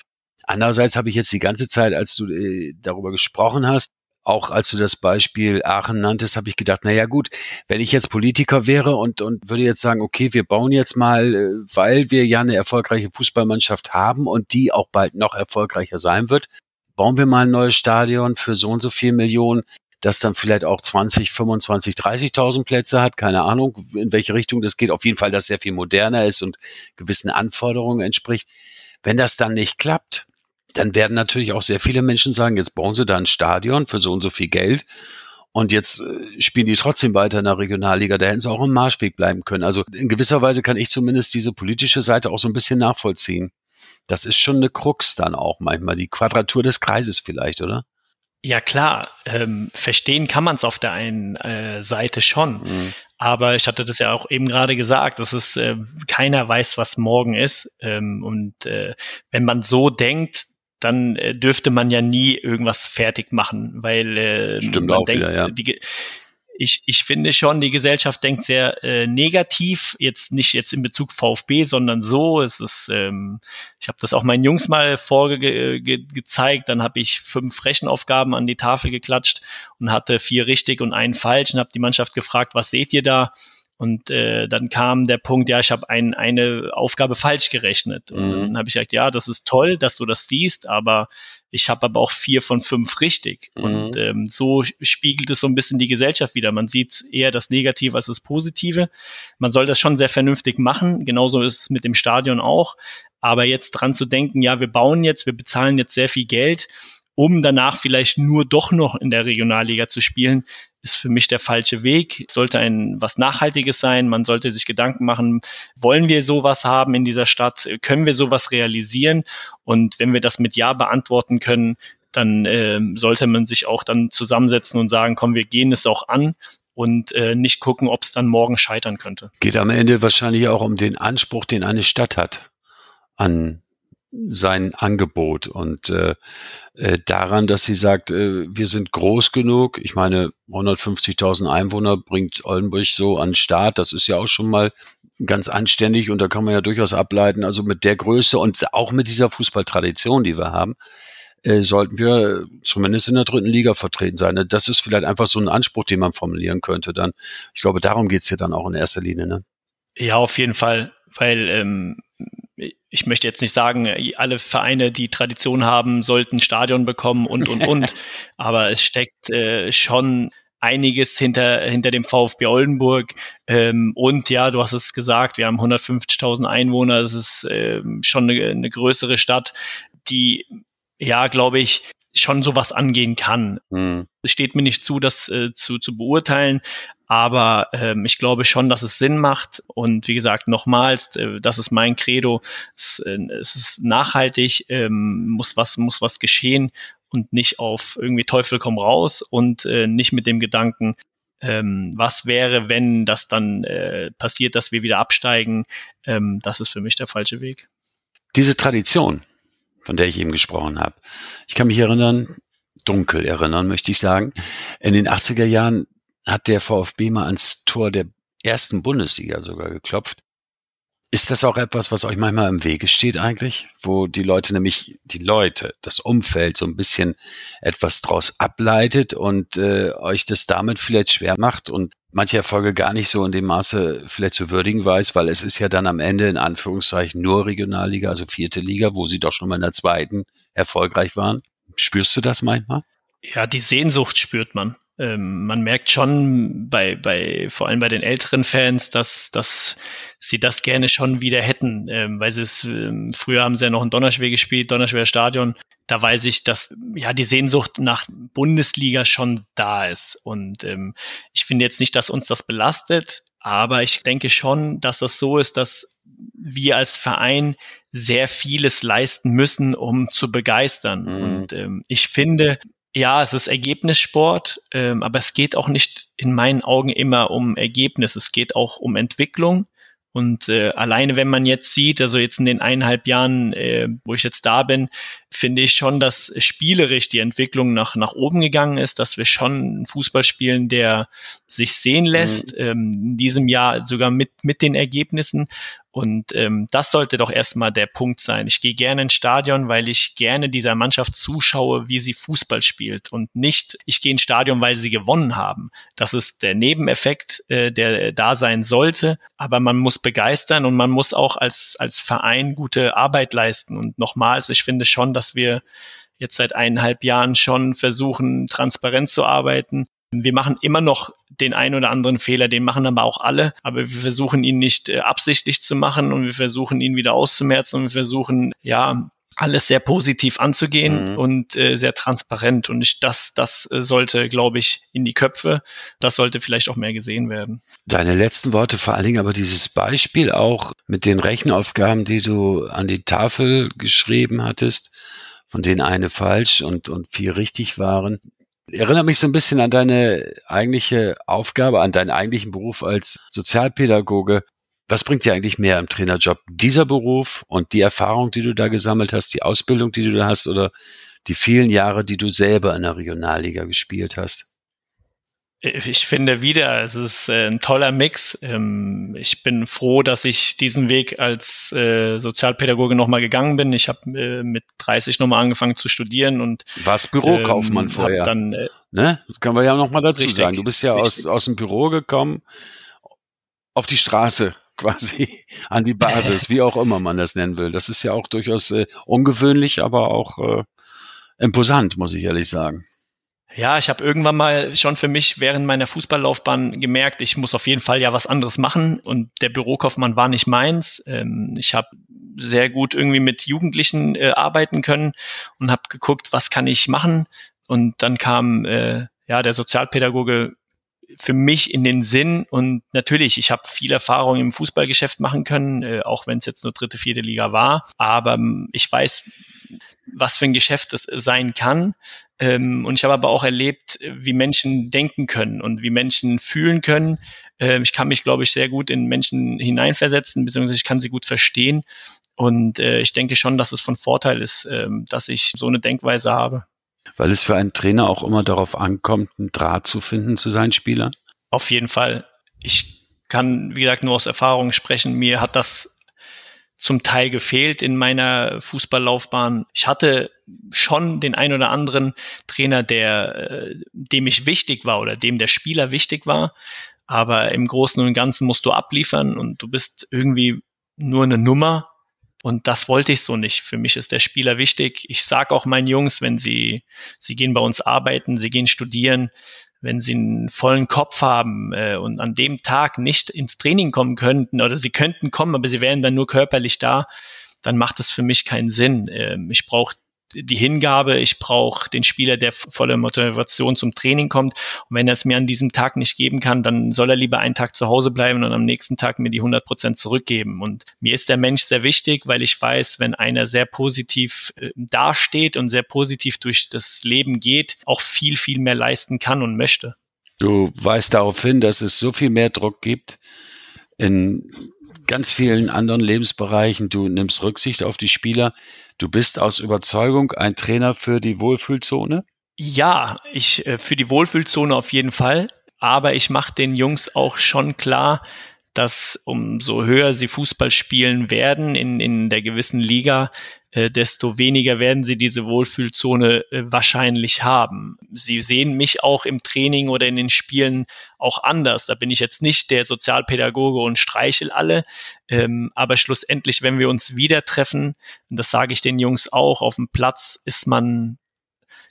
Andererseits habe ich jetzt die ganze Zeit, als du äh, darüber gesprochen hast, auch als du das Beispiel Aachen nanntest, habe ich gedacht, na ja gut, wenn ich jetzt Politiker wäre und, und würde jetzt sagen, okay, wir bauen jetzt mal, äh, weil wir ja eine erfolgreiche Fußballmannschaft haben und die auch bald noch erfolgreicher sein wird, bauen wir mal ein neues Stadion für so und so viel Millionen, das dann vielleicht auch 20, 25, 30.000 Plätze hat, keine Ahnung, in welche Richtung das geht. Auf jeden Fall, dass sehr viel moderner ist und gewissen Anforderungen entspricht. Wenn das dann nicht klappt, dann werden natürlich auch sehr viele Menschen sagen, jetzt bauen sie da ein Stadion für so und so viel Geld und jetzt äh, spielen die trotzdem weiter in der Regionalliga. Da hätten sie auch im Marschweg bleiben können. Also in gewisser Weise kann ich zumindest diese politische Seite auch so ein bisschen nachvollziehen. Das ist schon eine Krux dann auch manchmal, die Quadratur des Kreises vielleicht, oder? Ja klar, ähm, verstehen kann man es auf der einen äh, Seite schon. Mhm. Aber ich hatte das ja auch eben gerade gesagt, dass es äh, keiner weiß, was morgen ist. Ähm, und äh, wenn man so denkt, dann äh, dürfte man ja nie irgendwas fertig machen, weil äh, Stimmt man auch denkt, wieder, ja. Die, ich, ich finde schon, die Gesellschaft denkt sehr äh, negativ, jetzt nicht jetzt in Bezug VfB, sondern so. Es ist, ähm, ich habe das auch meinen Jungs mal vorgezeigt, ge gezeigt, dann habe ich fünf Rechenaufgaben an die Tafel geklatscht und hatte vier richtig und einen falsch und habe die Mannschaft gefragt, was seht ihr da? Und äh, dann kam der Punkt, ja, ich habe ein, eine Aufgabe falsch gerechnet. Und mhm. dann habe ich gesagt, ja, das ist toll, dass du das siehst, aber ich habe aber auch vier von fünf richtig. Mhm. Und ähm, so spiegelt es so ein bisschen die Gesellschaft wieder. Man sieht eher das Negative als das Positive. Man soll das schon sehr vernünftig machen. Genauso ist es mit dem Stadion auch. Aber jetzt dran zu denken, ja, wir bauen jetzt, wir bezahlen jetzt sehr viel Geld um danach vielleicht nur doch noch in der Regionalliga zu spielen, ist für mich der falsche Weg. Es sollte ein was Nachhaltiges sein. Man sollte sich Gedanken machen, wollen wir sowas haben in dieser Stadt? Können wir sowas realisieren? Und wenn wir das mit Ja beantworten können, dann äh, sollte man sich auch dann zusammensetzen und sagen, komm, wir gehen es auch an und äh, nicht gucken, ob es dann morgen scheitern könnte. Geht am Ende wahrscheinlich auch um den Anspruch, den eine Stadt hat an sein Angebot und äh, äh, daran, dass sie sagt, äh, wir sind groß genug. Ich meine, 150.000 Einwohner bringt Oldenburg so an Start. Das ist ja auch schon mal ganz anständig und da kann man ja durchaus ableiten, also mit der Größe und auch mit dieser Fußballtradition, die wir haben, äh, sollten wir zumindest in der dritten Liga vertreten sein. Das ist vielleicht einfach so ein Anspruch, den man formulieren könnte dann. Ich glaube, darum geht's hier dann auch in erster Linie. Ne? Ja, auf jeden Fall, weil ähm, ich möchte jetzt nicht sagen, alle Vereine, die Tradition haben, sollten Stadion bekommen und, und, und. Aber es steckt äh, schon einiges hinter, hinter dem VfB Oldenburg. Ähm, und ja, du hast es gesagt, wir haben 150.000 Einwohner. Das ist ähm, schon eine, eine größere Stadt, die, ja, glaube ich, schon sowas angehen kann. Mhm. Es steht mir nicht zu, das äh, zu, zu beurteilen, aber ähm, ich glaube schon, dass es Sinn macht. Und wie gesagt, nochmals, äh, das ist mein Credo. Es, äh, es ist nachhaltig, ähm, muss was, muss was geschehen und nicht auf irgendwie Teufel komm raus und äh, nicht mit dem Gedanken, ähm, was wäre, wenn das dann äh, passiert, dass wir wieder absteigen. Ähm, das ist für mich der falsche Weg. Diese Tradition, von der ich eben gesprochen habe. Ich kann mich erinnern, dunkel erinnern, möchte ich sagen. In den 80er Jahren hat der VfB mal ans Tor der ersten Bundesliga sogar geklopft. Ist das auch etwas, was euch manchmal im Wege steht eigentlich? Wo die Leute nämlich, die Leute, das Umfeld so ein bisschen etwas draus ableitet und äh, euch das damit vielleicht schwer macht und manche Erfolge gar nicht so in dem Maße vielleicht zu würdigen weiß, weil es ist ja dann am Ende in Anführungszeichen nur Regionalliga, also vierte Liga, wo sie doch schon mal in der zweiten erfolgreich waren. Spürst du das manchmal? Ja, die Sehnsucht spürt man ähm, man merkt schon bei, bei, vor allem bei den älteren Fans, dass, dass sie das gerne schon wieder hätten, ähm, weil sie es, ähm, früher haben sie ja noch in Donnerschwer gespielt, Donnerschwer Stadion. Da weiß ich, dass ja die Sehnsucht nach Bundesliga schon da ist. Und ähm, ich finde jetzt nicht, dass uns das belastet, aber ich denke schon, dass das so ist, dass wir als Verein sehr vieles leisten müssen, um zu begeistern. Mhm. Und ähm, ich finde, ja, es ist Ergebnissport, ähm, aber es geht auch nicht in meinen Augen immer um Ergebnis. Es geht auch um Entwicklung. Und äh, alleine, wenn man jetzt sieht, also jetzt in den eineinhalb Jahren, äh, wo ich jetzt da bin, finde ich schon, dass spielerisch die Entwicklung nach, nach oben gegangen ist, dass wir schon einen Fußball spielen, der sich sehen lässt, mhm. ähm, in diesem Jahr sogar mit, mit den Ergebnissen. Und ähm, das sollte doch erstmal der Punkt sein. Ich gehe gerne ins Stadion, weil ich gerne dieser Mannschaft zuschaue, wie sie Fußball spielt und nicht, ich gehe ins Stadion, weil sie gewonnen haben. Das ist der Nebeneffekt, äh, der da sein sollte. Aber man muss begeistern und man muss auch als, als Verein gute Arbeit leisten. Und nochmals, ich finde schon, dass wir jetzt seit eineinhalb Jahren schon versuchen, transparent zu arbeiten wir machen immer noch den einen oder anderen Fehler, den machen aber auch alle, aber wir versuchen ihn nicht äh, absichtlich zu machen und wir versuchen ihn wieder auszumerzen und wir versuchen, ja, alles sehr positiv anzugehen mhm. und äh, sehr transparent. Und ich, das, das äh, sollte, glaube ich, in die Köpfe. Das sollte vielleicht auch mehr gesehen werden. Deine letzten Worte, vor allen Dingen aber dieses Beispiel auch mit den Rechenaufgaben, die du an die Tafel geschrieben hattest, von denen eine falsch und, und vier richtig waren erinnert mich so ein bisschen an deine eigentliche Aufgabe, an deinen eigentlichen Beruf als Sozialpädagoge. Was bringt dir eigentlich mehr im Trainerjob? Dieser Beruf und die Erfahrung, die du da gesammelt hast, die Ausbildung, die du da hast oder die vielen Jahre, die du selber in der Regionalliga gespielt hast? Ich finde wieder, es ist äh, ein toller Mix. Ähm, ich bin froh, dass ich diesen Weg als äh, Sozialpädagoge nochmal gegangen bin. Ich habe äh, mit 30 nochmal angefangen zu studieren und was Bürokaufmann ähm, vorher. Dann, äh, ne? Das können wir ja nochmal dazu richtig, sagen. Du bist ja aus, aus dem Büro gekommen auf die Straße quasi an die Basis, wie auch immer man das nennen will. Das ist ja auch durchaus äh, ungewöhnlich, aber auch äh, imposant, muss ich ehrlich sagen. Ja, ich habe irgendwann mal schon für mich während meiner Fußballlaufbahn gemerkt, ich muss auf jeden Fall ja was anderes machen und der Bürokaufmann war nicht meins. Ähm, ich habe sehr gut irgendwie mit Jugendlichen äh, arbeiten können und habe geguckt, was kann ich machen und dann kam äh, ja der Sozialpädagoge für mich in den Sinn und natürlich, ich habe viel Erfahrung im Fußballgeschäft machen können, äh, auch wenn es jetzt nur dritte, vierte Liga war, aber ähm, ich weiß, was für ein Geschäft das sein kann. Ähm, und ich habe aber auch erlebt, wie Menschen denken können und wie Menschen fühlen können. Ähm, ich kann mich, glaube ich, sehr gut in Menschen hineinversetzen, beziehungsweise ich kann sie gut verstehen. Und äh, ich denke schon, dass es von Vorteil ist, ähm, dass ich so eine Denkweise habe. Weil es für einen Trainer auch immer darauf ankommt, einen Draht zu finden zu seinen Spielern? Auf jeden Fall. Ich kann, wie gesagt, nur aus Erfahrung sprechen. Mir hat das zum Teil gefehlt in meiner Fußballlaufbahn. Ich hatte schon den ein oder anderen Trainer, der äh, dem ich wichtig war oder dem der Spieler wichtig war. Aber im Großen und Ganzen musst du abliefern und du bist irgendwie nur eine Nummer. Und das wollte ich so nicht. Für mich ist der Spieler wichtig. Ich sag auch meinen Jungs, wenn sie, sie gehen bei uns arbeiten, sie gehen studieren, wenn sie einen vollen Kopf haben äh, und an dem Tag nicht ins Training kommen könnten oder sie könnten kommen, aber sie wären dann nur körperlich da, dann macht das für mich keinen Sinn. Ähm, ich brauche die Hingabe, ich brauche den Spieler, der voller Motivation zum Training kommt. Und wenn er es mir an diesem Tag nicht geben kann, dann soll er lieber einen Tag zu Hause bleiben und am nächsten Tag mir die 100 Prozent zurückgeben. Und mir ist der Mensch sehr wichtig, weil ich weiß, wenn einer sehr positiv äh, dasteht und sehr positiv durch das Leben geht, auch viel, viel mehr leisten kann und möchte. Du weißt darauf hin, dass es so viel mehr Druck gibt in ganz vielen anderen Lebensbereichen. Du nimmst Rücksicht auf die Spieler. Du bist aus Überzeugung ein Trainer für die Wohlfühlzone? Ja, ich äh, für die Wohlfühlzone auf jeden Fall. Aber ich mache den Jungs auch schon klar, dass umso höher sie Fußball spielen werden in, in der gewissen Liga, äh, desto weniger werden sie diese Wohlfühlzone äh, wahrscheinlich haben. Sie sehen mich auch im Training oder in den Spielen auch anders. Da bin ich jetzt nicht der Sozialpädagoge und streichel alle. Ähm, aber schlussendlich, wenn wir uns wieder treffen, und das sage ich den Jungs auch, auf dem Platz ist man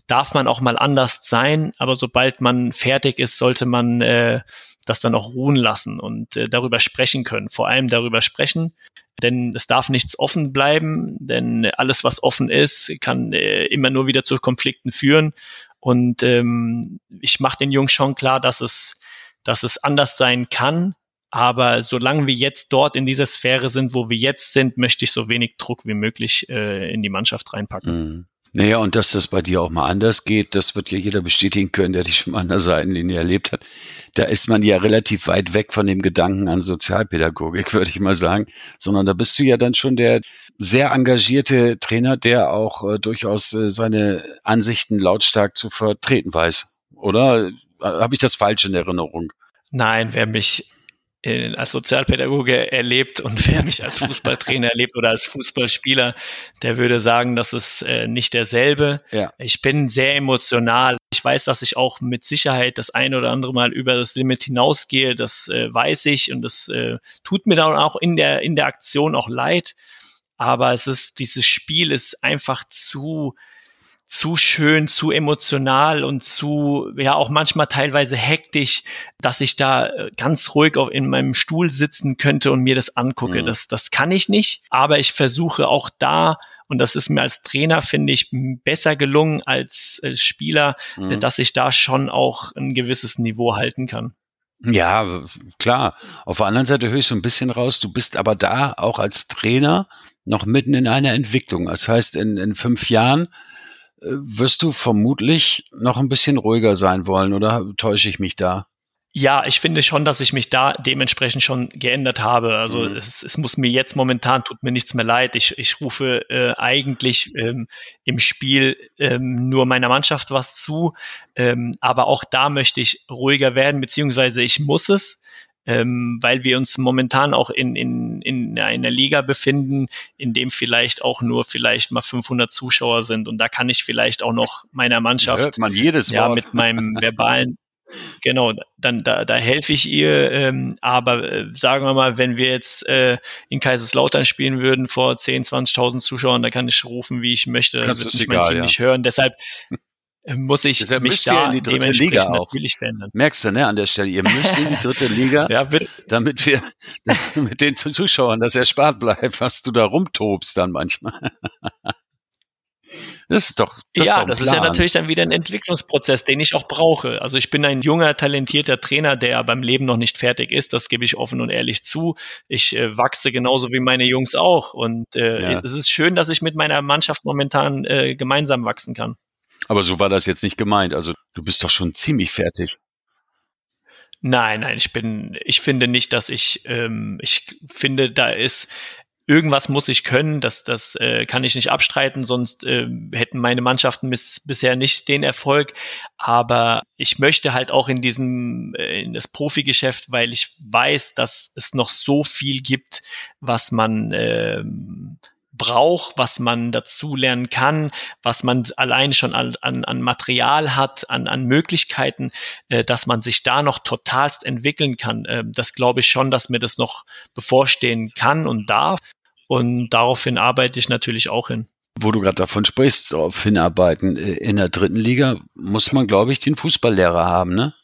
darf man auch mal anders sein, aber sobald man fertig ist, sollte man äh, das dann auch ruhen lassen und äh, darüber sprechen können. Vor allem darüber sprechen, denn es darf nichts offen bleiben, denn alles, was offen ist, kann äh, immer nur wieder zu Konflikten führen. Und ähm, ich mache den Jungs schon klar, dass es, dass es anders sein kann. Aber solange wir jetzt dort in dieser Sphäre sind, wo wir jetzt sind, möchte ich so wenig Druck wie möglich äh, in die Mannschaft reinpacken. Mhm. Naja, und dass das bei dir auch mal anders geht, das wird ja jeder bestätigen können, der dich schon mal an der Seitenlinie erlebt hat. Da ist man ja relativ weit weg von dem Gedanken an Sozialpädagogik, würde ich mal sagen, sondern da bist du ja dann schon der sehr engagierte Trainer, der auch äh, durchaus äh, seine Ansichten lautstark zu vertreten weiß. Oder habe ich das falsch in Erinnerung? Nein, wer mich äh, als Sozialpädagoge erlebt und wer mich als Fußballtrainer erlebt oder als Fußballspieler, der würde sagen, das ist äh, nicht derselbe. Ja. Ich bin sehr emotional. Ich weiß, dass ich auch mit Sicherheit das eine oder andere Mal über das Limit hinausgehe. Das äh, weiß ich und das äh, tut mir dann auch in der, in der Aktion auch leid. Aber es ist, dieses Spiel ist einfach zu, zu schön, zu emotional und zu, ja, auch manchmal teilweise hektisch, dass ich da äh, ganz ruhig auf in meinem Stuhl sitzen könnte und mir das angucke. Mhm. Das, das kann ich nicht. Aber ich versuche auch da, und das ist mir als Trainer, finde ich, besser gelungen als, als Spieler, mhm. dass ich da schon auch ein gewisses Niveau halten kann. Ja, klar. Auf der anderen Seite höre ich so ein bisschen raus, du bist aber da auch als Trainer noch mitten in einer Entwicklung. Das heißt, in, in fünf Jahren wirst du vermutlich noch ein bisschen ruhiger sein wollen, oder täusche ich mich da? Ja, ich finde schon, dass ich mich da dementsprechend schon geändert habe. Also Mhm. es, es muss mir jetzt momentan, tut mir nichts mehr leid. Ich, ich rufe äh, eigentlich ähm, im Spiel ähm, nur meiner Mannschaft was zu. Ähm, aber auch da möchte ich ruhiger werden, beziehungsweise ich muss es, ähm, weil wir uns momentan auch in, in, in einer Liga befinden, in dem vielleicht auch nur vielleicht mal 500 Zuschauer sind. Und da kann ich vielleicht auch noch meiner Mannschaft Hört man jedes ja, Wort. mit meinem verbalen, genau, dann da, da helfe ich ihr. Ähm, aber äh, sagen wir mal, wenn wir jetzt äh, in Kaiserslautern spielen würden vor 10, 20.000 Zuschauern, da kann ich rufen, wie ich möchte, Kannst wird mich mein Team ja. nicht hören. Deshalb muss ich Deshalb mich da in die dritte Liga auch. Merkst du, ne, an der Stelle, ihr müsst in die dritte Liga, Ja, damit wir mit den Zuschauern das erspart bleibt, was du da rumtobst dann manchmal. Das ist doch, das ist ja, doch ein das ist ja natürlich dann wieder ein Entwicklungsprozess, den ich auch brauche. Also ich bin ein junger, talentierter Trainer, der beim Leben noch nicht fertig ist. Das gebe ich offen und ehrlich zu. Ich äh, wachse genauso wie meine Jungs auch. Und äh, Ja. es ist schön, dass ich mit meiner Mannschaft momentan äh, gemeinsam wachsen kann. Aber so war das jetzt nicht gemeint. Also du bist doch schon ziemlich fertig. Nein, nein, ich bin, ich finde nicht, dass ich, ähm, ich finde, da ist irgendwas muss ich können, das, das äh, kann ich nicht abstreiten, sonst ähm, hätten meine Mannschaften bis, bisher nicht den Erfolg. Aber ich möchte halt auch in diesem, äh, in das Profigeschäft, weil ich weiß, dass es noch so viel gibt, was man ähm, braucht, was man dazu lernen kann, was man allein schon an, an, an Material hat, an, an Möglichkeiten, äh, dass man sich da noch totalst entwickeln kann. Ähm, das glaube ich schon, dass mir das noch bevorstehen kann und darf. Und daraufhin arbeite ich natürlich auch hin. Wo du gerade davon sprichst, darauf hinarbeiten. äh, In der dritten Liga muss man, glaube ich, den Fußballlehrer haben, ne?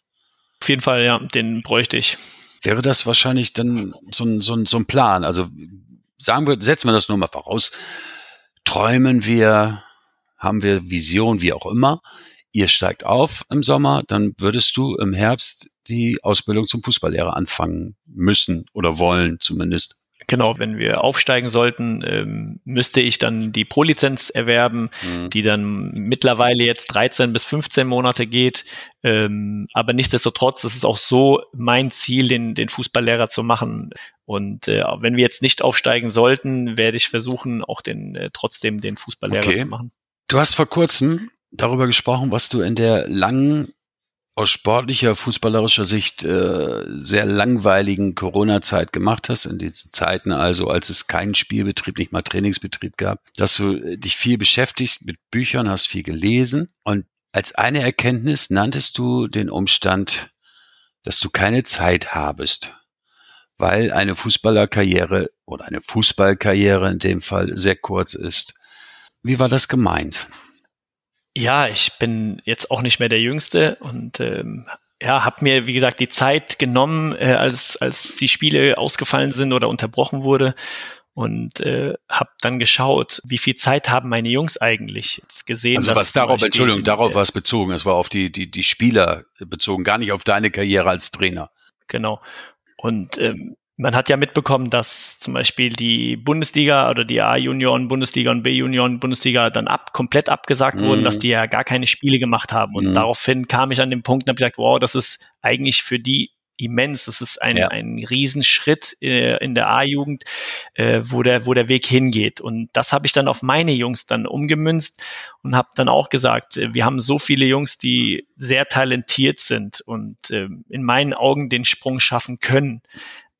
Auf jeden Fall, ja, den bräuchte ich. Wäre das wahrscheinlich dann so ein, so ein, so ein Plan? Also sagen wir, setzen wir das nur mal voraus. Träumen wir, haben wir Vision, wie auch immer. Ihr steigt auf im Sommer, dann würdest du im Herbst die Ausbildung zum Fußballlehrer anfangen müssen oder wollen zumindest. Genau, wenn wir aufsteigen sollten, ähm, müsste ich dann die Pro-Lizenz erwerben, Mhm. die dann mittlerweile jetzt 13 bis 15 Monate geht. Ähm, aber nichtsdestotrotz ist es auch so mein Ziel, den, den Fußballlehrer zu machen. Und äh, wenn wir jetzt nicht aufsteigen sollten, werde ich versuchen, auch den äh, trotzdem den Fußballlehrer Okay. zu machen. Du hast vor kurzem darüber gesprochen, was du in der langen, aus sportlicher, fußballerischer Sicht äh, sehr langweiligen Corona-Zeit gemacht hast, in diesen Zeiten also, als es keinen Spielbetrieb, nicht mal Trainingsbetrieb gab, dass du äh, dich viel beschäftigst mit Büchern, hast viel gelesen und als eine Erkenntnis nanntest du den Umstand, dass du keine Zeit habest, weil eine Fußballerkarriere oder eine Fußballkarriere in dem Fall sehr kurz ist. Wie war das gemeint? Ja, ich bin jetzt auch nicht mehr der Jüngste und ähm, ja, habe mir, wie gesagt, die Zeit genommen, äh, als, als die Spiele ausgefallen sind oder unterbrochen wurde und äh, habe dann geschaut, wie viel Zeit haben meine Jungs eigentlich jetzt gesehen. Also was darauf, Beispiel, Entschuldigung, darauf äh, war es bezogen. Es war auf die, die, die Spieler bezogen, gar nicht auf deine Karriere als Trainer. Genau. Und ähm, man hat ja mitbekommen, dass zum Beispiel die Bundesliga oder die A-Junioren, Bundesliga und B-Junioren, Bundesliga dann ab, komplett abgesagt Mhm. wurden, dass die ja gar keine Spiele gemacht haben. Und Mhm. daraufhin kam ich an den Punkt und habe gesagt, wow, das ist eigentlich für die immens. Das ist ein, Ja. ein Riesenschritt äh, in der A-Jugend, äh, wo, der, wo der Weg hingeht. Und das habe ich dann auf meine Jungs dann umgemünzt und habe dann auch gesagt, äh, wir haben so viele Jungs, die sehr talentiert sind und äh, in meinen Augen den Sprung schaffen können.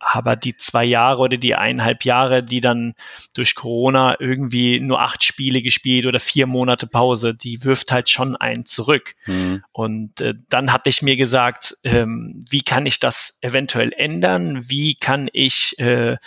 Aber die zwei Jahre oder die eineinhalb Jahre, die dann durch Corona irgendwie nur acht Spiele gespielt oder vier Monate Pause, die wirft halt schon einen zurück. Hm. Und äh, dann hatte ich mir gesagt, ähm, wie kann ich das eventuell ändern? Wie kann ich äh,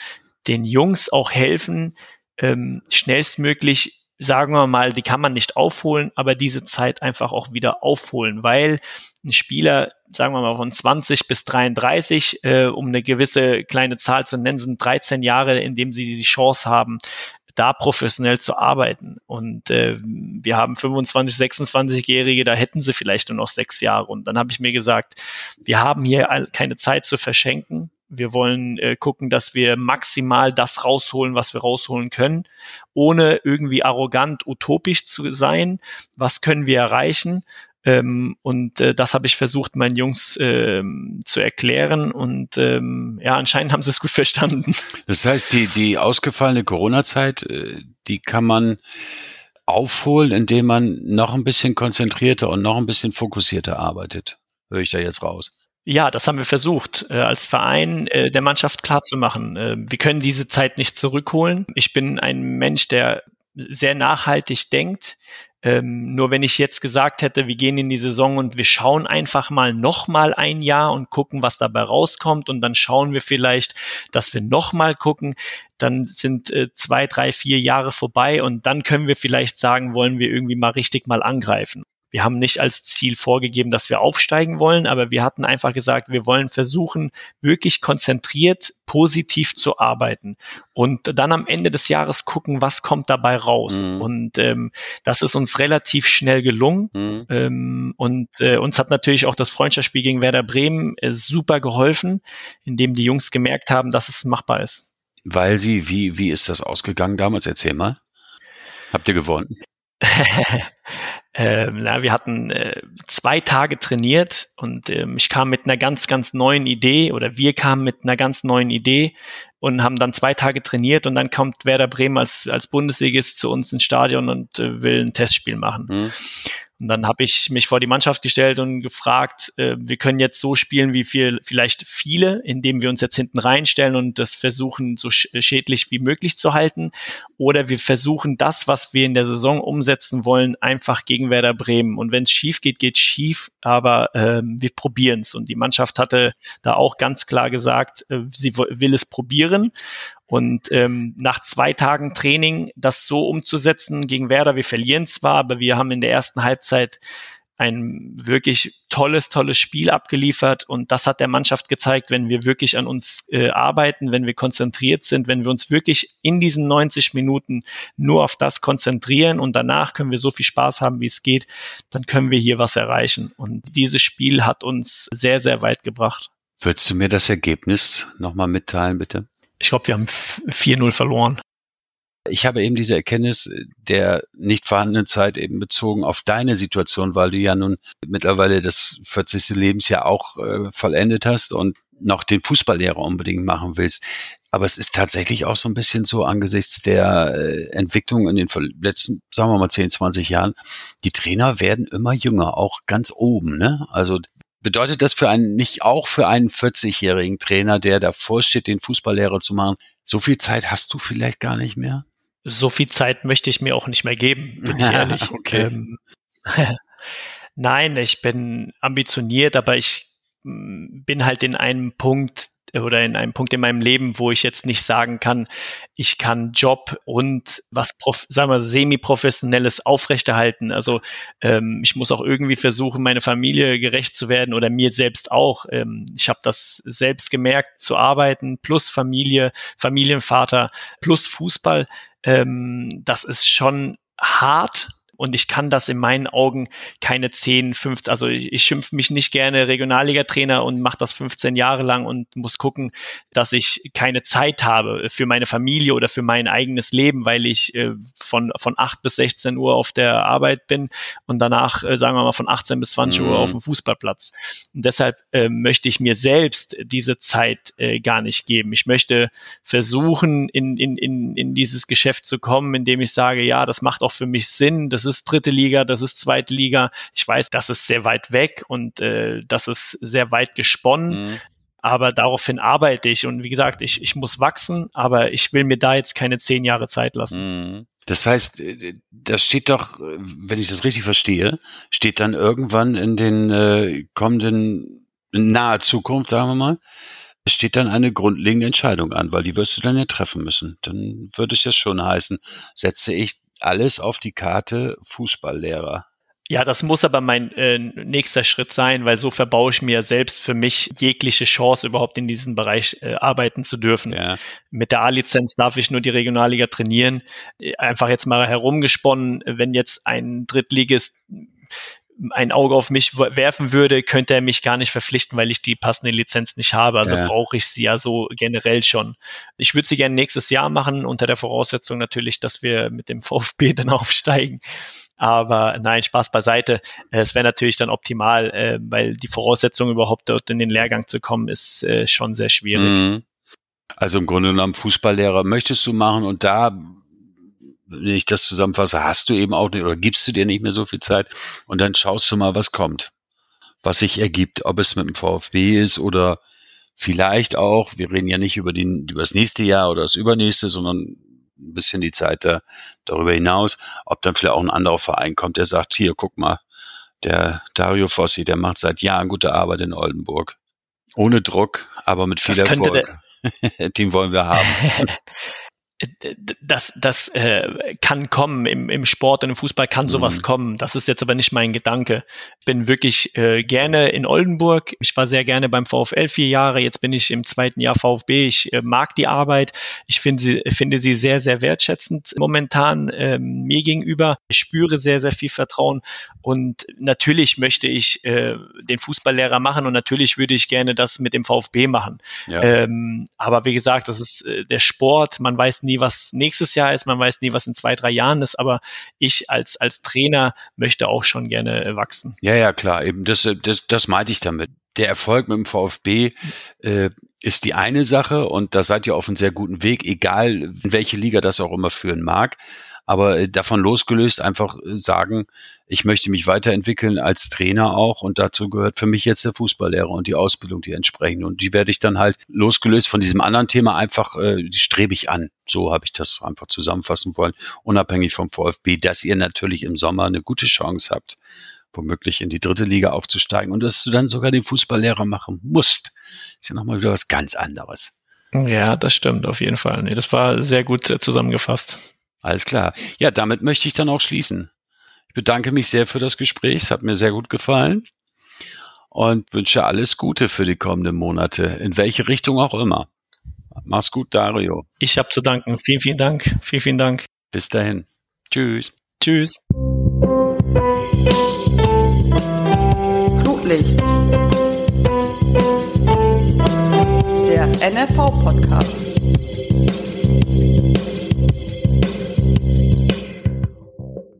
den Jungs auch helfen, ähm, schnellstmöglich, sagen wir mal, die kann man nicht aufholen, aber diese Zeit einfach auch wieder aufholen, weil ein Spieler, sagen wir mal von 20 bis 33, äh, um eine gewisse kleine Zahl zu nennen, sind 13 Jahre, in dem sie die Chance haben, da professionell zu arbeiten. Und äh, wir haben 25, 26-Jährige, da hätten sie vielleicht nur noch sechs Jahre. Und dann habe ich mir gesagt, wir haben hier keine Zeit zu verschenken. Wir wollen äh, gucken, dass wir maximal das rausholen, was wir rausholen können, ohne irgendwie arrogant, utopisch zu sein. Was können wir erreichen? Ähm, und äh, das habe ich versucht, meinen Jungs ähm, zu erklären. Und ähm, ja, anscheinend haben sie es gut verstanden. Das heißt, die, die ausgefallene Corona-Zeit, äh, die kann man aufholen, indem man noch ein bisschen konzentrierter und noch ein bisschen fokussierter arbeitet. Höre ich da jetzt raus. Ja, das haben wir versucht, äh, als Verein äh, der Mannschaft klarzumachen. Äh, wir können diese Zeit nicht zurückholen. Ich bin ein Mensch, der sehr nachhaltig denkt. Ähm, nur wenn ich jetzt gesagt hätte, wir gehen in die Saison und wir schauen einfach mal noch mal ein Jahr und gucken, was dabei rauskommt und dann schauen wir vielleicht, dass wir noch mal gucken, dann sind äh, zwei, drei, vier Jahre vorbei und dann können wir vielleicht sagen, wollen wir irgendwie mal richtig mal angreifen wir haben nicht als Ziel vorgegeben, dass wir aufsteigen wollen, aber wir hatten einfach gesagt, wir wollen versuchen, wirklich konzentriert positiv zu arbeiten und dann am Ende des Jahres gucken, was kommt dabei raus. Mhm. Und ähm, das ist uns relativ schnell gelungen. Mhm. Ähm, und äh, uns hat natürlich auch das Freundschaftsspiel gegen Werder Bremen äh, super geholfen, indem die Jungs gemerkt haben, dass es machbar ist. Weil sie, wie, wie ist das ausgegangen damals? Erzähl mal. Habt ihr gewonnen? ähm, na, wir hatten äh, zwei Tage trainiert und ähm, ich kam mit einer ganz, ganz neuen Idee oder wir kamen mit einer ganz neuen Idee und haben dann zwei Tage trainiert und dann kommt Werder Bremen als, als Bundesligist zu uns ins Stadion und äh, will ein Testspiel machen. Mhm. Und dann habe ich mich vor die Mannschaft gestellt und gefragt, äh, wir können jetzt so spielen wie viel, vielleicht viele, indem wir uns jetzt hinten reinstellen und das versuchen, so schädlich wie möglich zu halten. Oder wir versuchen das, was wir in der Saison umsetzen wollen, einfach gegen Werder Bremen. Und wenn es schief geht, geht schief, aber äh, wir probieren es. Und die Mannschaft hatte da auch ganz klar gesagt, äh, sie will es probieren. Und ähm, nach zwei Tagen Training das so umzusetzen gegen Werder, wir verlieren zwar, aber wir haben in der ersten Halbzeit ein wirklich tolles, tolles Spiel abgeliefert und das hat der Mannschaft gezeigt, wenn wir wirklich an uns äh, arbeiten, wenn wir konzentriert sind, wenn wir uns wirklich in diesen 90 Minuten nur auf das konzentrieren und danach können wir so viel Spaß haben, wie es geht, dann können wir hier was erreichen. Und dieses Spiel hat uns sehr, sehr weit gebracht. Würdest du mir das Ergebnis nochmal mitteilen, bitte? Ich glaube, wir haben 4-0 verloren. Ich habe eben diese Erkenntnis der nicht vorhandenen Zeit eben bezogen auf deine Situation, weil du ja nun mittlerweile das 40. Lebensjahr auch äh, vollendet hast und noch den Fußballlehrer unbedingt machen willst. Aber es ist tatsächlich auch so ein bisschen so angesichts der äh, Entwicklung in den letzten, sagen wir mal, 10, 20 Jahren. Die Trainer werden immer jünger, auch ganz oben. Ne? Also Bedeutet das für einen, nicht auch für einen 40-jährigen Trainer, der davor steht, den Fußballlehrer zu machen, so viel Zeit hast du vielleicht gar nicht mehr? So viel Zeit möchte ich mir auch nicht mehr geben, bin ich ehrlich. okay. Ähm, Nein, ich bin ambitioniert, aber ich mm, bin halt in einem Punkt, oder in einem Punkt in meinem Leben, wo ich jetzt nicht sagen kann, ich kann Job und was, sagen wir, semi-professionelles aufrechterhalten. Also ähm, ich muss auch irgendwie versuchen, meine Familie gerecht zu werden oder mir selbst auch. Ähm, ich habe das selbst gemerkt, zu arbeiten plus Familie, Familienvater plus Fußball. Ähm, das ist schon hart, und ich kann das in meinen Augen keine 10, 15, also ich, ich schimpfe mich nicht gerne Regionalliga-Trainer und mache das 15 Jahre lang und muss gucken, dass ich keine Zeit habe für meine Familie oder für mein eigenes Leben, weil ich äh, von, von 8 bis 16 Uhr auf der Arbeit bin und danach, äh, sagen wir mal, von 18 bis 20 mhm. Uhr auf dem Fußballplatz. Und deshalb äh, möchte ich mir selbst diese Zeit äh, gar nicht geben. Ich möchte versuchen, in, in, in, in dieses Geschäft zu kommen, indem ich sage, ja, das macht auch für mich Sinn, das ist dritte Liga, das ist zweite Liga. Ich weiß, das ist sehr weit weg und äh, das ist sehr weit gesponnen. Mhm. Aber daraufhin arbeite ich und wie gesagt, ich, ich muss wachsen, aber ich will mir da jetzt keine zehn Jahre Zeit lassen. Mhm. Das heißt, äh, das steht doch, wenn ich das richtig verstehe, steht dann irgendwann in den äh, kommenden, in naher Zukunft, sagen wir mal, steht dann eine grundlegende Entscheidung an, weil die wirst du dann ja treffen müssen. Dann würde es ja schon heißen, setze ich alles auf die Karte Fußballlehrer. Ja, das muss aber mein äh, nächster Schritt sein, weil so verbaue ich mir selbst für mich jegliche Chance, überhaupt in diesem Bereich äh, arbeiten zu dürfen. Ja. Mit der A-Lizenz darf ich nur die Regionalliga trainieren. Einfach jetzt mal herumgesponnen, wenn jetzt ein Drittligist ein Auge auf mich werfen würde, könnte er mich gar nicht verpflichten, weil ich die passende Lizenz nicht habe. Also ja. brauche ich sie ja so generell schon. Ich würde sie gerne nächstes Jahr machen, unter der Voraussetzung natürlich, dass wir mit dem VfB dann aufsteigen. Aber nein, Spaß beiseite. Es wäre natürlich dann optimal, äh, weil die Voraussetzung überhaupt dort in den Lehrgang zu kommen, ist äh, schon sehr schwierig. Mhm. Also im Grunde genommen Fußballlehrer möchtest du machen und da wenn ich das zusammenfasse, hast du eben auch nicht oder gibst du dir nicht mehr so viel Zeit und dann schaust du mal, was kommt, was sich ergibt, ob es mit dem VfB ist oder vielleicht auch, wir reden ja nicht über, den, über das nächste Jahr oder das übernächste, sondern ein bisschen die Zeit da, darüber hinaus, ob dann vielleicht auch ein anderer Verein kommt, der sagt, hier, guck mal, der Dario Fossi, der macht seit Jahren gute Arbeit in Oldenburg. Ohne Druck, aber mit viel das Erfolg. Den wollen wir haben. das, das äh, kann kommen im, im Sport und im Fußball kann sowas mhm. kommen. Das ist jetzt aber nicht mein Gedanke. Ich bin wirklich äh, gerne in Oldenburg. Ich war sehr gerne beim VfL vier Jahre. Jetzt bin ich im zweiten Jahr VfB. Ich äh, mag die Arbeit. Ich finde sie, finde sie sehr, sehr wertschätzend momentan äh, mir gegenüber. Ich spüre sehr, sehr viel Vertrauen und natürlich möchte ich äh, den Fußballlehrer machen und natürlich würde ich gerne das mit dem VfB machen. Ja. Ähm, aber wie gesagt, das ist äh, der Sport. Man weiß nie, was nächstes Jahr ist, man weiß nie, was in zwei, drei Jahren ist, aber ich als, als Trainer möchte auch schon gerne äh, wachsen. Ja, ja, klar, eben, das, äh, das, das meinte ich damit. Der Erfolg mit dem VfB äh, ist die eine Sache. Und da seid ihr auf einem sehr guten Weg, egal in welche Liga das auch immer führen mag aber äh, davon losgelöst einfach äh, sagen, ich möchte mich weiterentwickeln als Trainer auch und dazu gehört für mich jetzt der Fußballlehrer und die Ausbildung, die entsprechend und die werde ich dann halt losgelöst von diesem anderen Thema einfach, äh, die strebe ich an. So habe ich das einfach zusammenfassen wollen, unabhängig vom VfB, dass ihr natürlich im Sommer eine gute Chance habt, womöglich in die dritte Liga aufzusteigen und dass du dann sogar den Fußballlehrer machen musst. Ist ja nochmal wieder was ganz anderes. Ja, das stimmt auf jeden Fall. Nee, das war sehr gut äh, zusammengefasst. Alles klar. Ja, damit möchte ich dann auch schließen. Ich bedanke mich sehr für das Gespräch. Es hat mir sehr gut gefallen und wünsche alles Gute für die kommenden Monate, in welche Richtung auch immer. Mach's gut, Dario. Ich habe zu danken. Vielen, vielen Dank. Vielen, vielen Dank. Bis dahin. Tschüss. Tschüss. Flutlicht. Der NFV-Podcast.